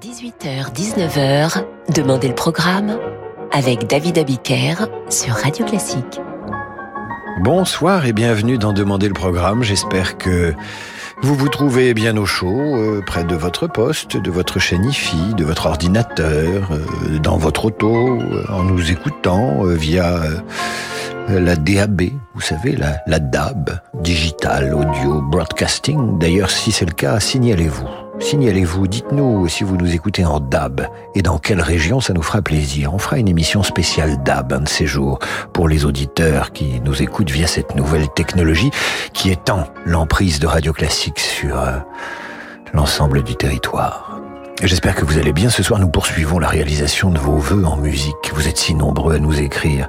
18h-19h, Demandez le programme avec David Abiker sur Radio Classique. Bonsoir et bienvenue dans Demandez le programme. J'espère que vous vous trouvez bien au chaud, euh, près de votre poste, de votre chaîne IFI, de votre ordinateur, euh, dans votre auto, euh, en nous écoutant via la DAB, vous savez, la, la DAB, Digital Audio Broadcasting. D'ailleurs, si c'est le cas, signalez-vous. Signalez-vous, dites-nous si vous nous écoutez en DAB et dans quelle région ça nous fera plaisir. On fera une émission spéciale DAB un de ces jours pour les auditeurs qui nous écoutent via cette nouvelle technologie qui étend l'emprise de Radio Classique sur euh, l'ensemble du territoire. J'espère que vous allez bien. Ce soir, nous poursuivons la réalisation de vos vœux en musique. Vous êtes si nombreux à nous écrire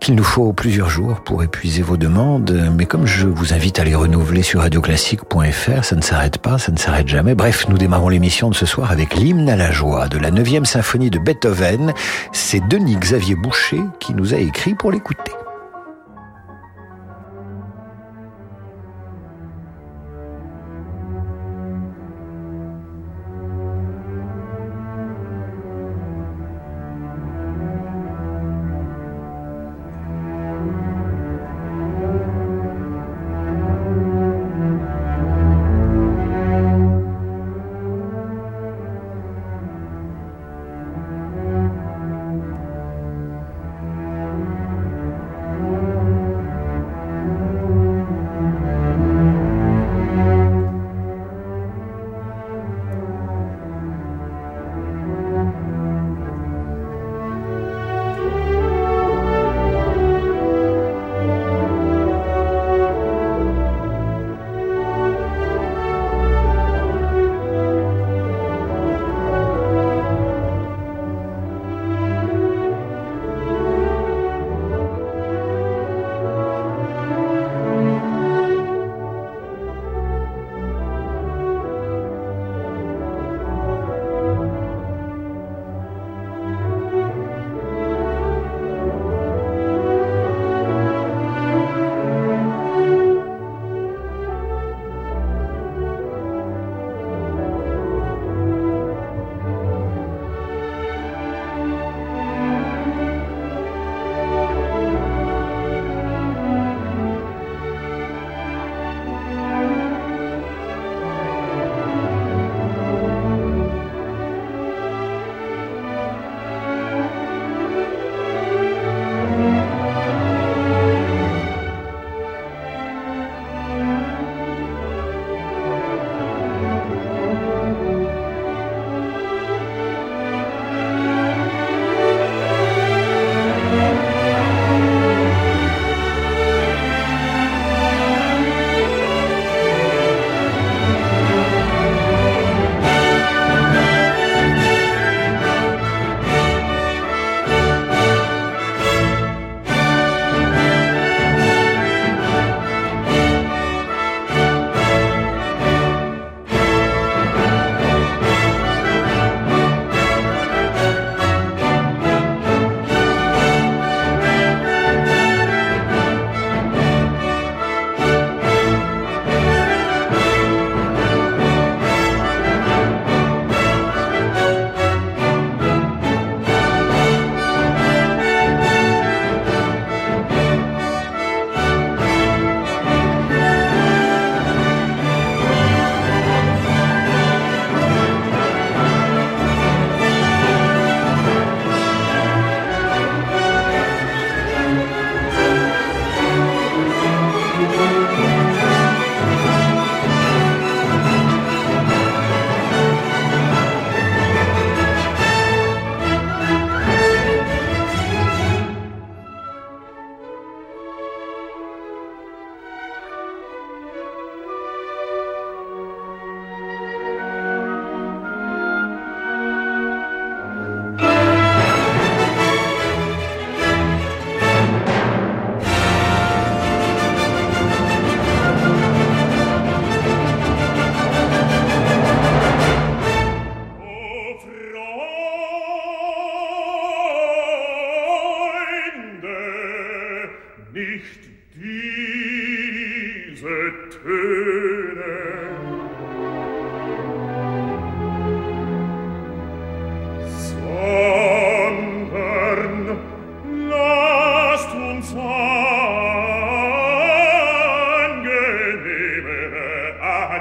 qu'il nous faut plusieurs jours pour épuiser vos demandes, mais comme je vous invite à les renouveler sur radioclassique.fr, ça ne s'arrête pas, ça ne s'arrête jamais. Bref, nous démarrons l'émission de ce soir avec l'hymne à la joie de la 9e symphonie de Beethoven. C'est Denis Xavier Boucher qui nous a écrit pour l'écouter.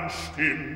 anstimmt.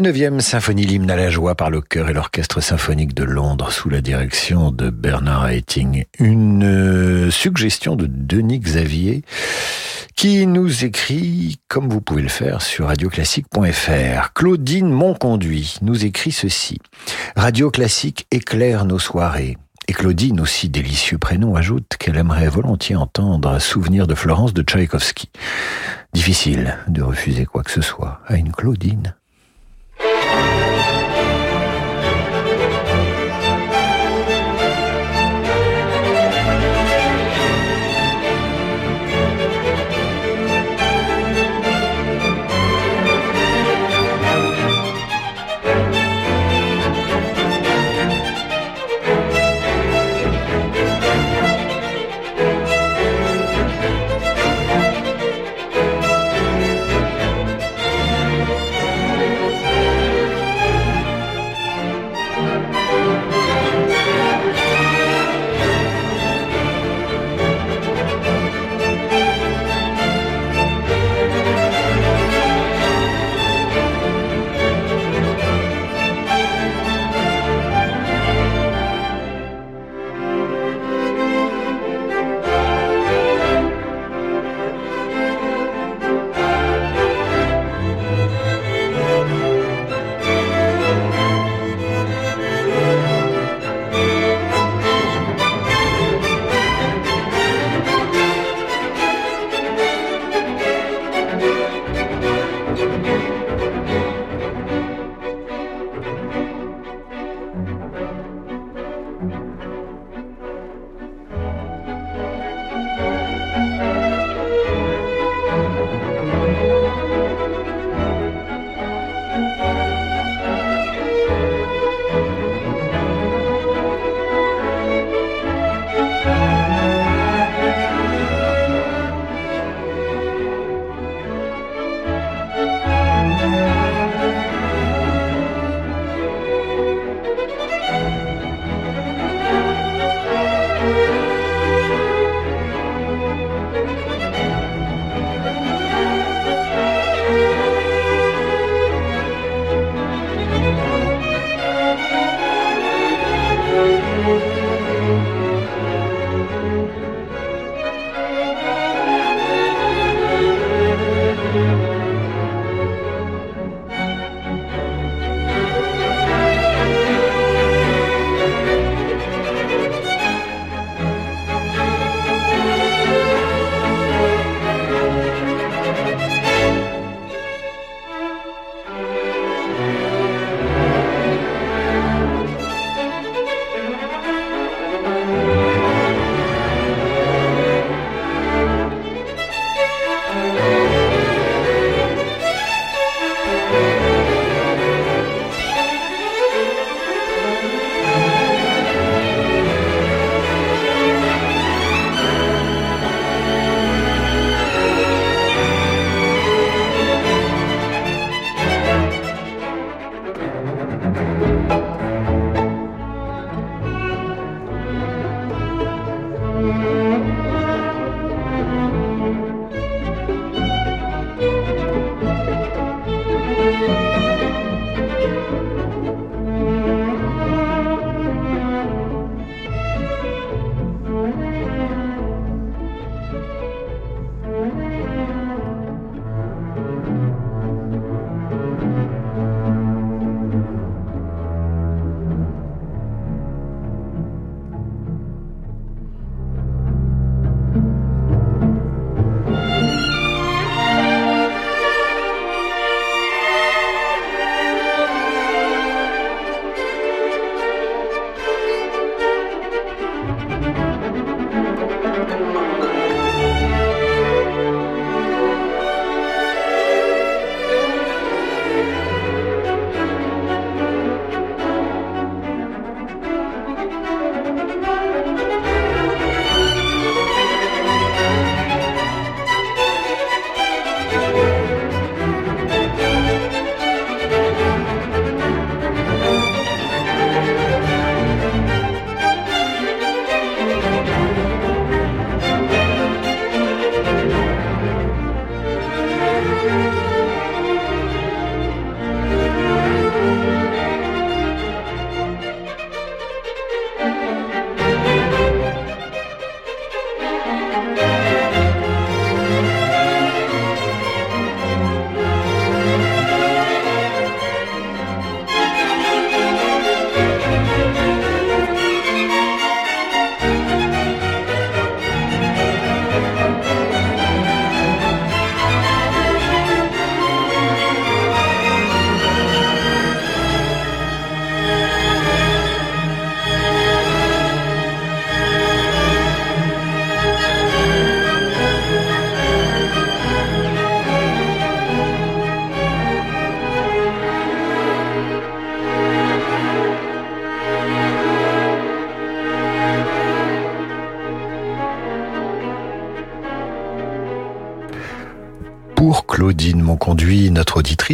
La neuvième symphonie l'hymne à la joie par le chœur et l'orchestre symphonique de Londres sous la direction de Bernard Haitink. Une euh, suggestion de Denis Xavier qui nous écrit, comme vous pouvez le faire sur radioclassique.fr. Claudine Monconduit nous écrit ceci. Radio Classique éclaire nos soirées. Et Claudine, aussi délicieux prénom, ajoute qu'elle aimerait volontiers entendre Souvenir de Florence de Tchaïkovski. Difficile de refuser quoi que ce soit à une Claudine.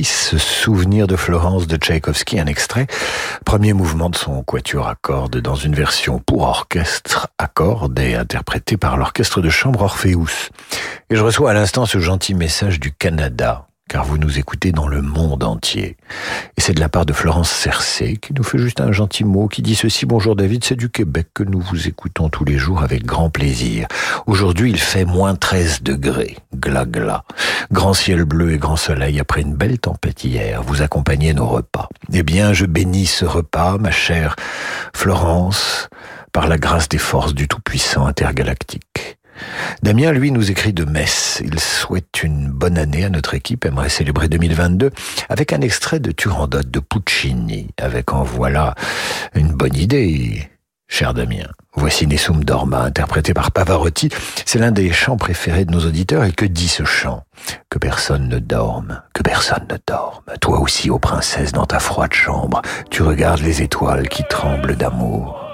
Souvenir de Florence de Tchaïkovski, un extrait, premier mouvement de son quatuor à cordes dans une version pour orchestre à cordes et interprété par l'orchestre de chambre Orpheus. Et je reçois à l'instant ce gentil message du Canada car vous nous écoutez dans le monde entier. Et c'est de la part de Florence Cercé qui nous fait juste un gentil mot qui dit ceci. Bonjour David, c'est du Québec que nous vous écoutons tous les jours avec grand plaisir. Aujourd'hui, il fait moins 13 degrés. Gla gla. Grand ciel bleu et grand soleil après une belle tempête hier. Vous accompagnez nos repas. Eh bien, je bénis ce repas, ma chère Florence, par la grâce des forces du Tout-Puissant intergalactique. Damien, lui, nous écrit de Metz. Il souhaite une bonne année à notre équipe, aimerait célébrer 2022 avec un extrait de Turandot de Puccini, avec en voilà une bonne idée. Cher Damien, voici Nessum Dorma, interprété par Pavarotti. C'est l'un des chants préférés de nos auditeurs. Et que dit ce chant? Que personne ne dorme, que personne ne dorme. Toi aussi, ô princesse, dans ta froide chambre, tu regardes les étoiles qui tremblent d'amour.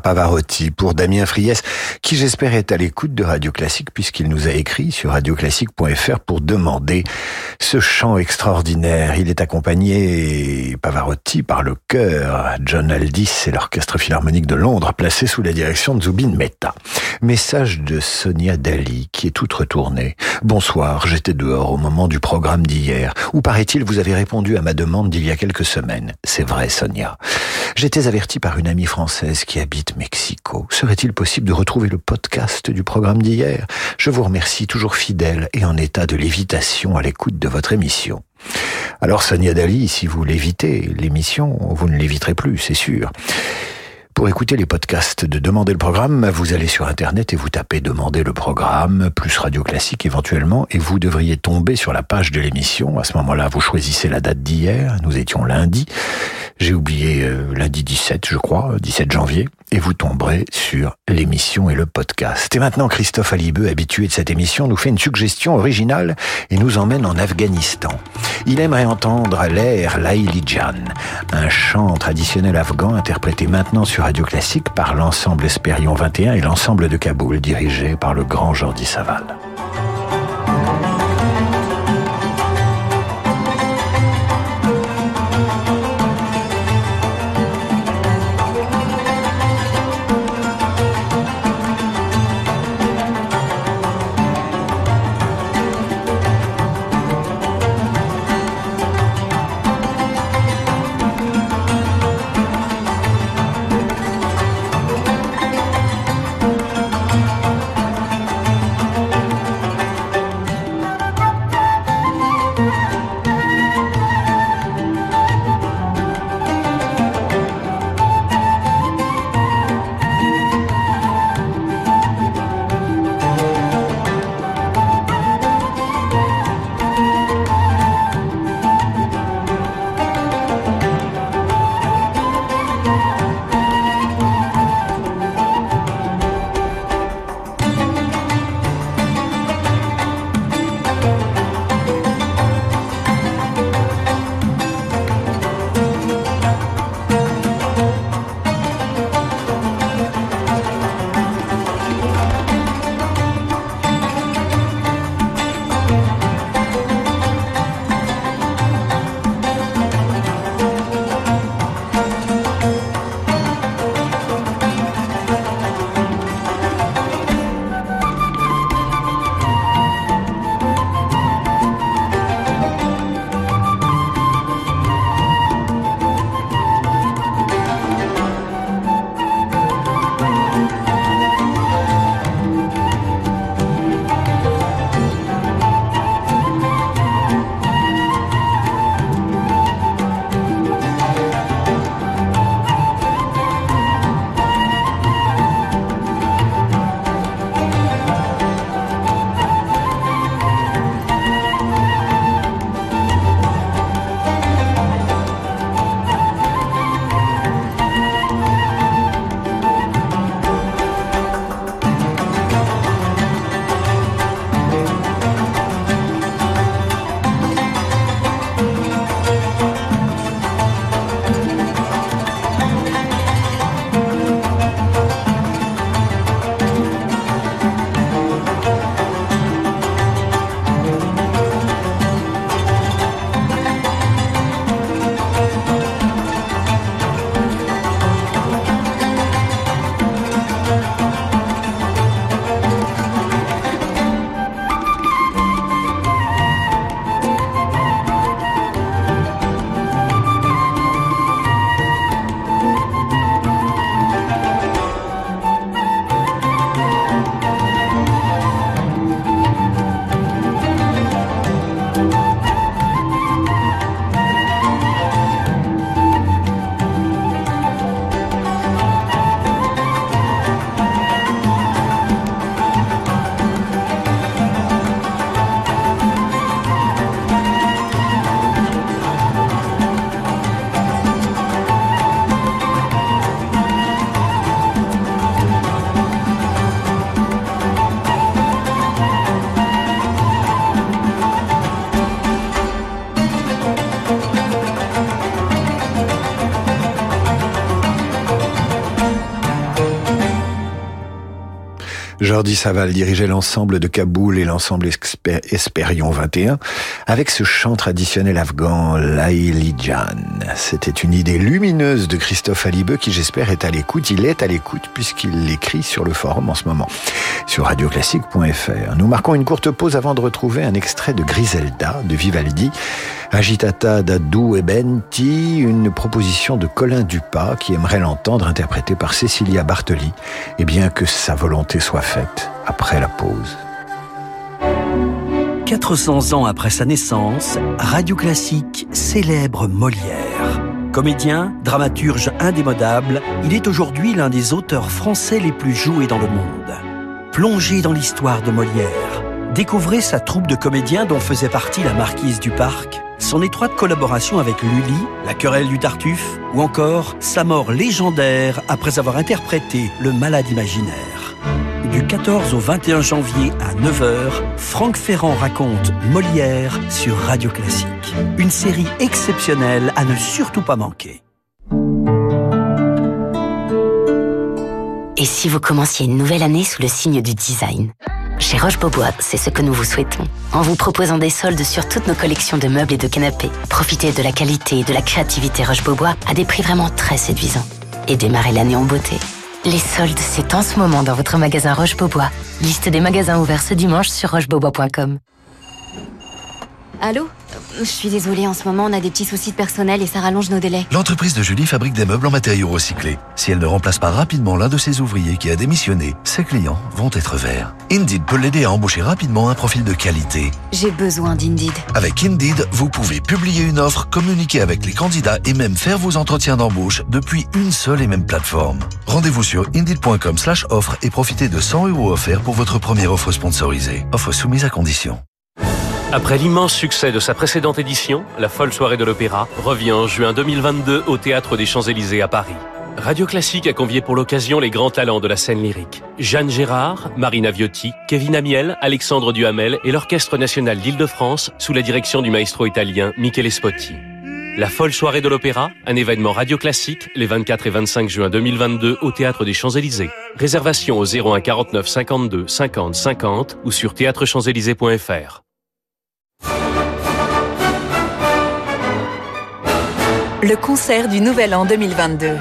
Pavarotti pour Damien Friès, qui j'espère est à l'écoute de Radio Classique puisqu'il nous a écrit sur radioclassique.fr pour demander ce chant extraordinaire. Il est accompagné, Pavarotti, par le chœur John Aldis et l'Orchestre Philharmonique de Londres, placé sous la direction de Zubin Mehta. Message de Sonia Dali, qui est toute retournée. Bonsoir, j'étais dehors au moment du programme d'hier, où paraît-il vous avez répondu à ma demande d'il y a quelques semaines. C'est vrai, Sonia. J'étais averti par une amie française qui habite Mexico. Serait-il possible de retrouver le podcast du programme d'hier? Je vous remercie, toujours fidèle et en état de lévitation à l'écoute de votre émission. Alors Sonia Dali, si vous l'évitez, l'émission, vous ne l'éviterez plus, c'est sûr. Pour écouter les podcasts de Demander le programme, vous allez sur Internet et vous tapez Demander le programme, plus Radio Classique éventuellement, et vous devriez tomber sur la page de l'émission. À ce moment-là, vous choisissez la date d'hier, nous étions lundi. J'ai oublié euh, lundi 17, je crois, 17 janvier, et vous tomberez sur l'émission et le podcast. Et maintenant, Christophe Alibeux, habitué de cette émission, nous fait une suggestion originale et nous emmène en Afghanistan. Il aimerait entendre l'air Jan, un chant traditionnel afghan interprété maintenant sur Radio Classique par l'ensemble Espérion 21 et l'ensemble de Kaboul, dirigé par le grand Jordi Saval. Jordi Saval dirigeait l'ensemble de Kaboul et l'ensemble Espérion 21 avec ce chant traditionnel afghan Jan. C'était une idée lumineuse de Christophe Alibeux qui j'espère est à l'écoute. Il est à l'écoute puisqu'il l'écrit sur le forum en ce moment sur radioclassique.fr. Nous marquons une courte pause avant de retrouver un extrait de Griselda de Vivaldi Agitata d'Adou et Benti, une proposition de Colin Dupas qui aimerait l'entendre interprété par Cecilia Bartoli, et bien que sa volonté soit faite après la pause. 400 ans après sa naissance, Radio Classique célèbre Molière. Comédien, dramaturge indémodable, il est aujourd'hui l'un des auteurs français les plus joués dans le monde. Plongé dans l'histoire de Molière, découvrez sa troupe de comédiens dont faisait partie la marquise du Parc, son étroite collaboration avec Lully, la querelle du Tartuffe, ou encore sa mort légendaire après avoir interprété le malade imaginaire. Du 14 au 21 janvier à 9h, Franck Ferrand raconte Molière sur Radio Classique. Une série exceptionnelle à ne surtout pas manquer. Et si vous commenciez une nouvelle année sous le signe du design? Chez Roche-Beaubois, c'est ce que nous vous souhaitons. En vous proposant des soldes sur toutes nos collections de meubles et de canapés, profitez de la qualité et de la créativité Roche-Beaubois à des prix vraiment très séduisants. Et démarrez l'année en beauté. Les soldes, c'est en ce moment dans votre magasin Roche-Beaubois. Liste des magasins ouverts ce dimanche sur rochebeaubois.com. Allô Je suis désolée, en ce moment on a des petits soucis de personnel et ça rallonge nos délais. L'entreprise de Julie fabrique des meubles en matériaux recyclés. Si elle ne remplace pas rapidement l'un de ses ouvriers qui a démissionné, ses clients vont être verts. Indeed peut l'aider à embaucher rapidement un profil de qualité. J'ai besoin d'Indeed. Avec Indeed, vous pouvez publier une offre, communiquer avec les candidats et même faire vos entretiens d'embauche depuis une seule et même plateforme. Rendez-vous sur indeed.com slash offre et profitez de 100 euros offerts pour votre première offre sponsorisée. Offre soumise à condition. Après l'immense succès de sa précédente édition, la folle soirée de l'opéra revient en juin 2022 au Théâtre des Champs-Élysées à Paris. Radio Classique a convié pour l'occasion les grands talents de la scène lyrique. Jeanne Gérard, Marina Viotti, Kevin Amiel, Alexandre Duhamel et l'Orchestre National d'Île-de-France sous la direction du maestro italien Michele Spotti. La folle soirée de l'opéra, un événement radio classique, les 24 et 25 juin 2022 au Théâtre des Champs-Élysées. Réservation au 01 49 52 50 50 ou sur théâtrechamps-élysées.fr. Le concert du Nouvel An 2022.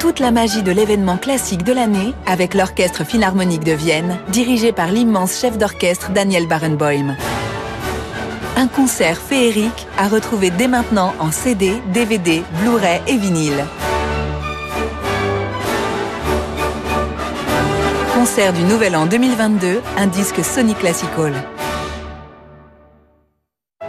Toute la magie de l'événement classique de l'année avec l'Orchestre Philharmonique de Vienne, dirigé par l'immense chef d'orchestre Daniel Barenboim. Un concert féerique à retrouver dès maintenant en CD, DVD, Blu-ray et vinyle. Concert du Nouvel An 2022, un disque Sony Classical.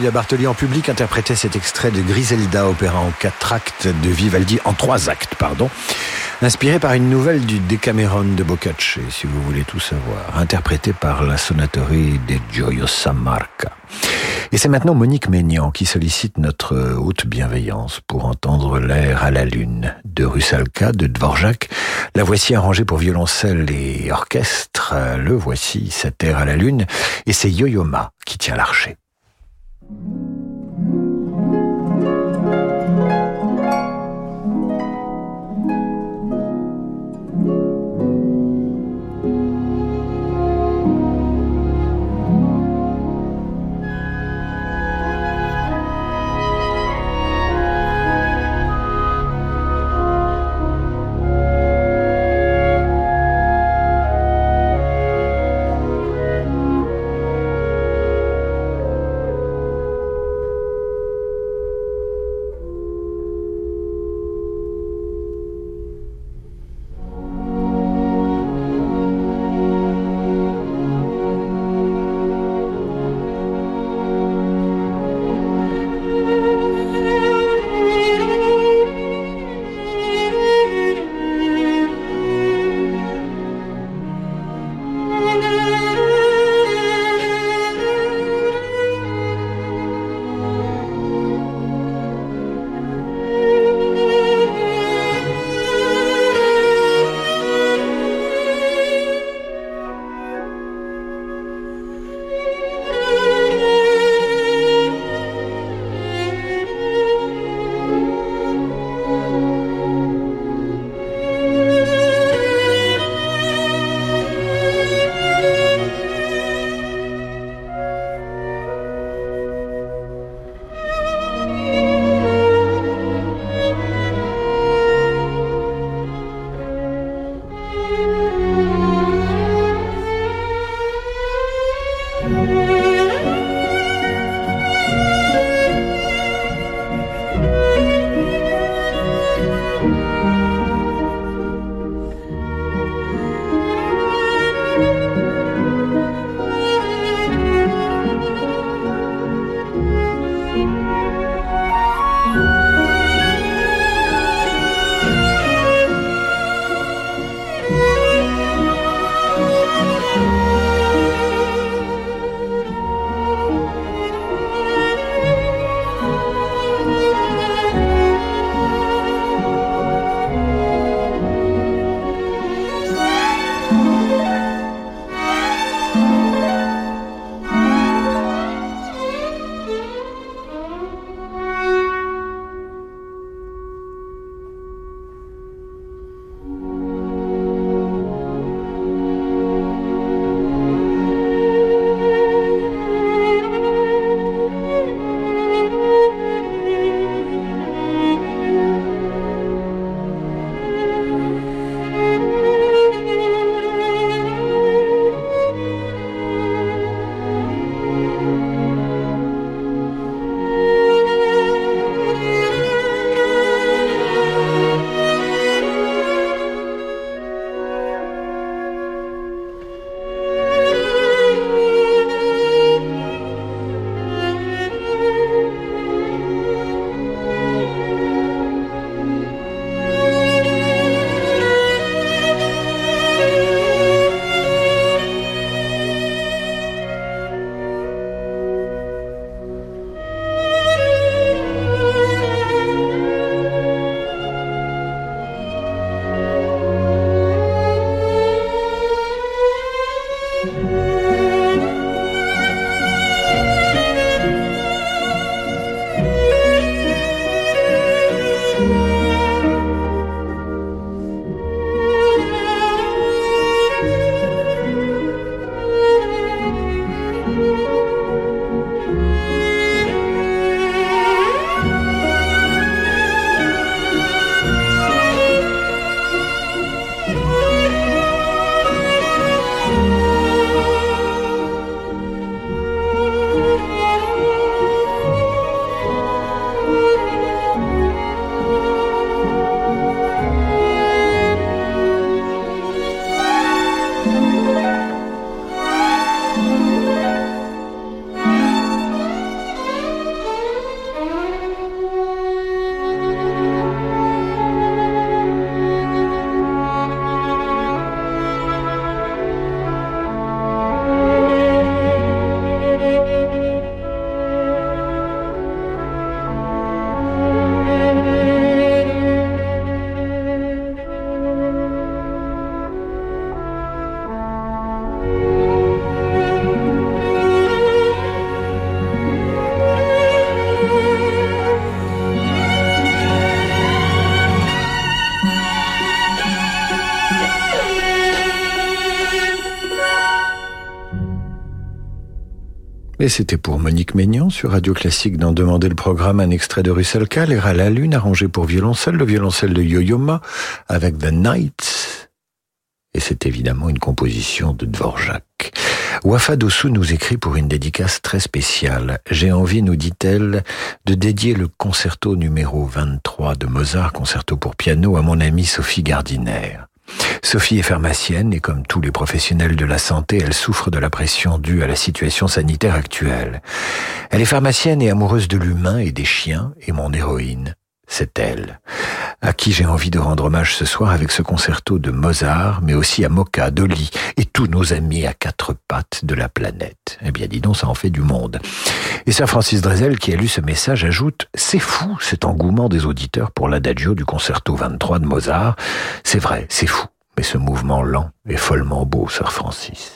Bravo, Cécilia Bartoli en public interprétait cet extrait de Griselda, opéra en quatre actes de Vivaldi, en trois actes, pardon, inspiré par une nouvelle du Decameron de Boccace, si vous voulez tout savoir, interprété par la Sonatori de Gioiosa Marca. Et c'est maintenant Monique Maignan qui sollicite notre haute bienveillance pour entendre l'air à la lune de Rusalka, de Dvorak. La voici arrangée pour violoncelle et orchestre. Le voici, cet air à la lune. Et c'est Yo-Yo-Ma qui tient l'archer. Thank you. C'était pour Monique Maignan sur Radio Classique d'en demander le programme un extrait de Russalka, l'air à la lune arrangé pour violoncelle, le violoncelle de Yo-Yo avec The Nights. Et c'est évidemment une composition de Dvorak. Wafa Dossou nous écrit pour une dédicace très spéciale. J'ai envie, nous dit-elle, de dédier le concerto numéro 23 de Mozart, concerto pour piano, à mon amie Sophie Gardiner. Sophie est pharmacienne et comme tous les professionnels de la santé, elle souffre de la pression due à la situation sanitaire actuelle. Elle est pharmacienne et amoureuse de l'humain et des chiens et mon héroïne c'est elle, à qui j'ai envie de rendre hommage ce soir avec ce concerto de Mozart, mais aussi à Moka, Dolly et tous nos amis à quatre pattes de la planète. Eh bien, dis donc, ça en fait du monde. Et Sir Francis Drezel, qui a lu ce message, ajoute « C'est fou, cet engouement des auditeurs pour l'adagio du concerto 23 de Mozart. C'est vrai, c'est fou, mais ce mouvement lent est follement beau, Sir Francis. »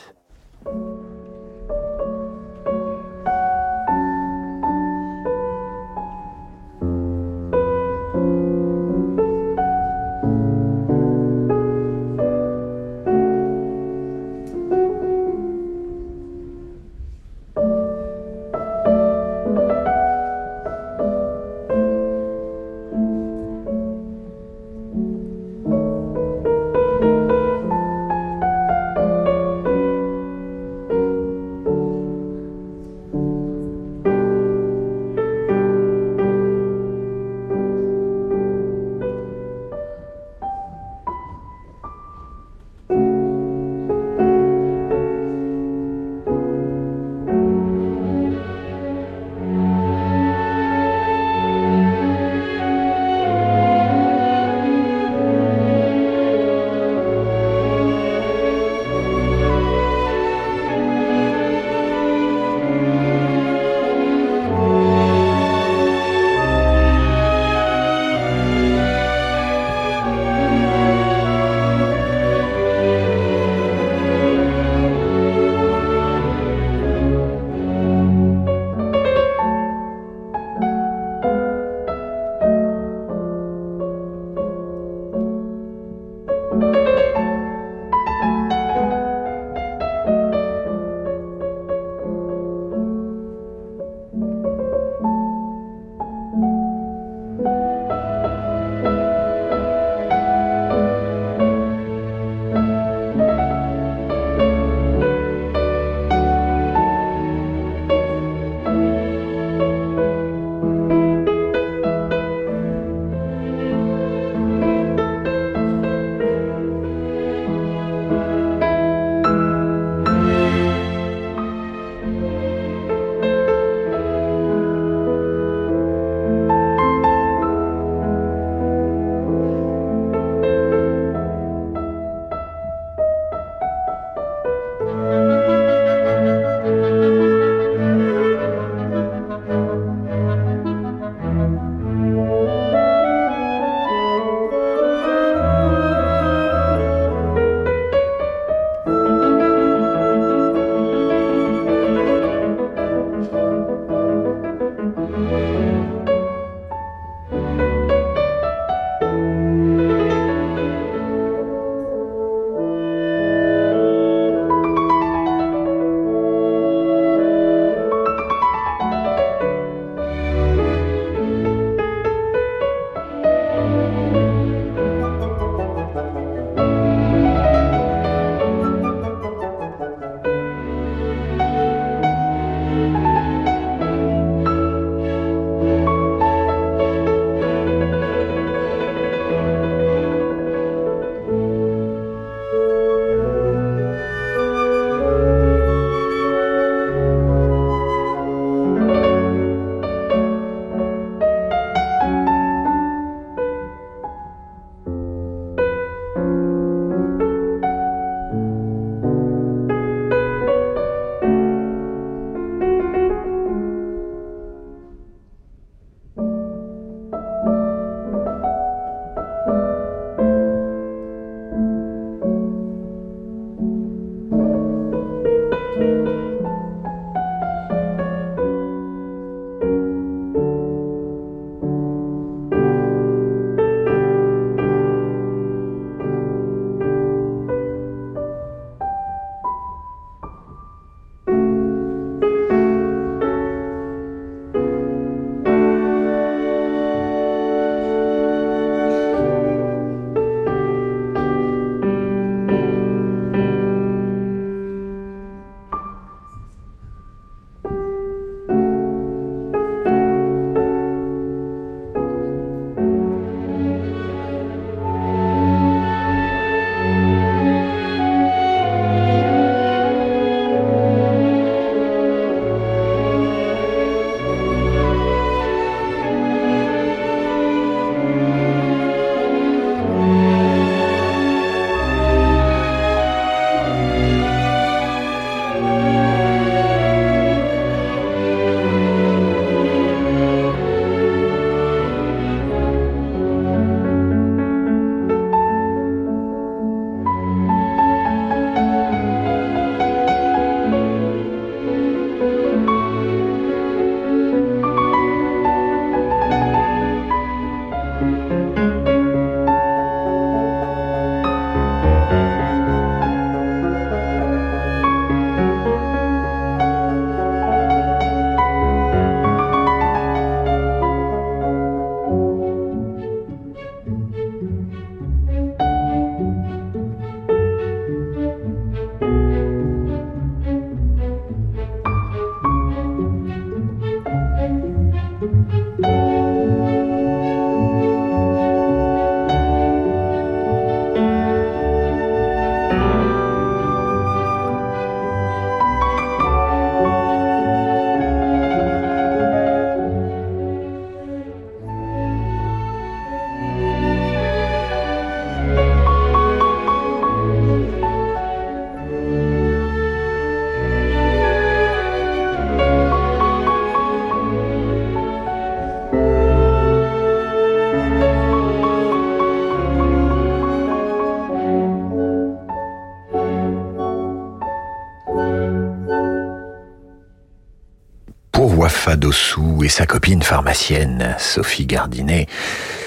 et sa copine pharmacienne, Sophie Gardinet.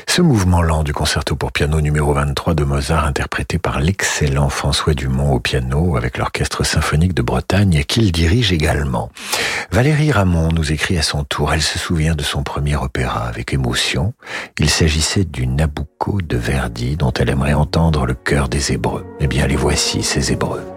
Ce mouvement lent du concerto pour piano numéro 23 de Mozart, interprété par l'excellent François Dumont au piano avec l'Orchestre symphonique de Bretagne qu'il dirige également. Valérie Ramon nous écrit à son tour, elle se souvient de son premier opéra avec émotion. Il s'agissait du Nabucco de Verdi dont elle aimerait entendre le cœur des Hébreux. Eh bien, les voici, ces Hébreux.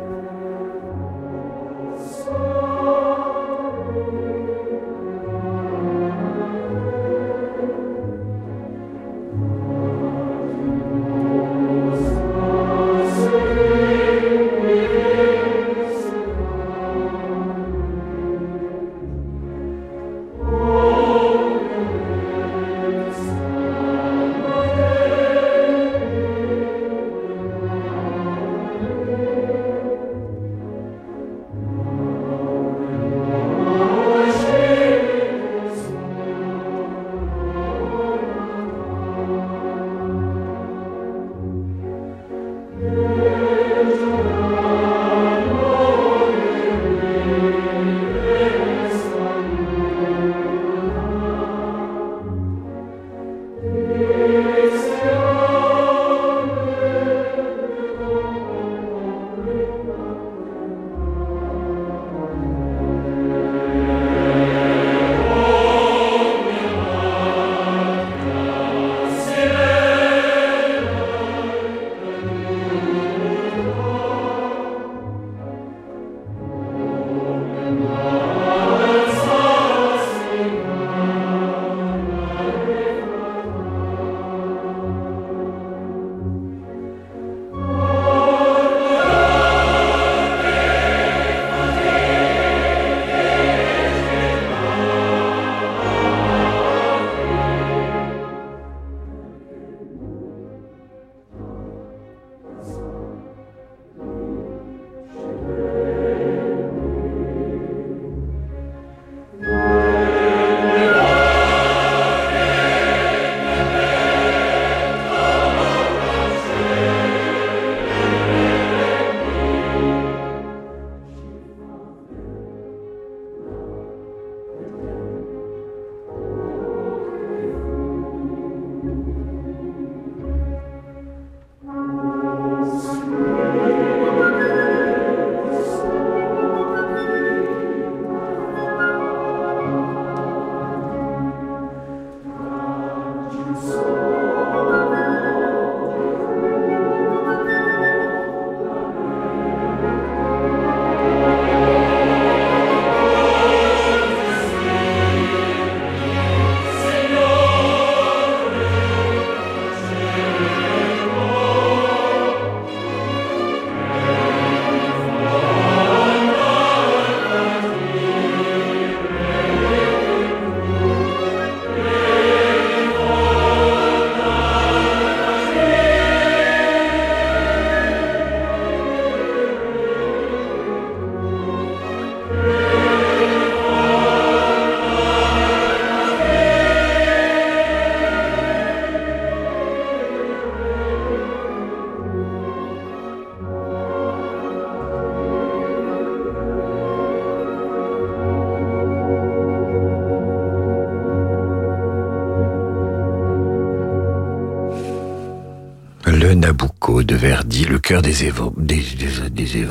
Cœur des, des,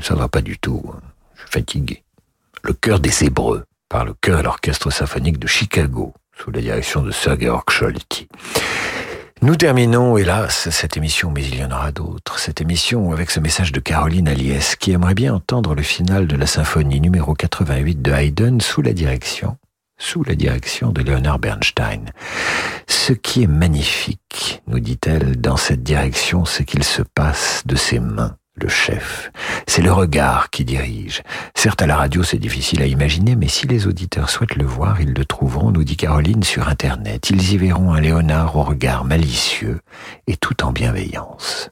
ça va pas du tout. Hein. Je suis fatigué. Le cœur des Hébreux, par le chœur et l'orchestre symphonique de Chicago, sous la direction de Sir Georg Scholti. Nous terminons, hélas, cette émission, mais il y en aura d'autres. Cette émission avec ce message de Caroline Aliès, qui aimerait bien entendre le final de la symphonie numéro 88 de Haydn sous la direction sous la direction de Leonard Bernstein. Ce qui est magnifique, nous dit-elle, dans cette direction, c'est qu'il se passe de ses mains le chef. C'est le regard qui dirige. Certes, à la radio, c'est difficile à imaginer, mais si les auditeurs souhaitent le voir, ils le trouveront, nous dit Caroline, sur Internet. Ils y verront un Léonard au regard malicieux et tout en bienveillance.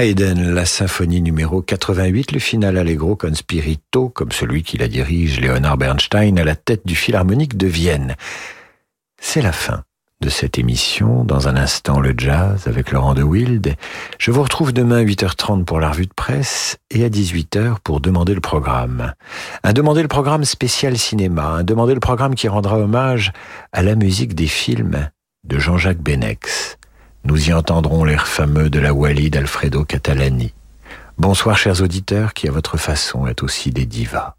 Haydn, la symphonie numéro 88, le final allegro con spirito, comme celui qui la dirige, Leonard Bernstein, à la tête du Philharmonique de Vienne. C'est la fin de cette émission. Dans un instant, le jazz avec Laurent de Wild. Je vous retrouve demain à 8h30 pour la revue de presse et à 18h pour demander le programme. Un demander le programme spécial cinéma, un demander le programme qui rendra hommage à la musique des films de Jean-Jacques Benex. Nous y entendrons l'air fameux de la Wally d'Alfredo Catalani. Bonsoir chers auditeurs qui à votre façon êtes aussi des divas.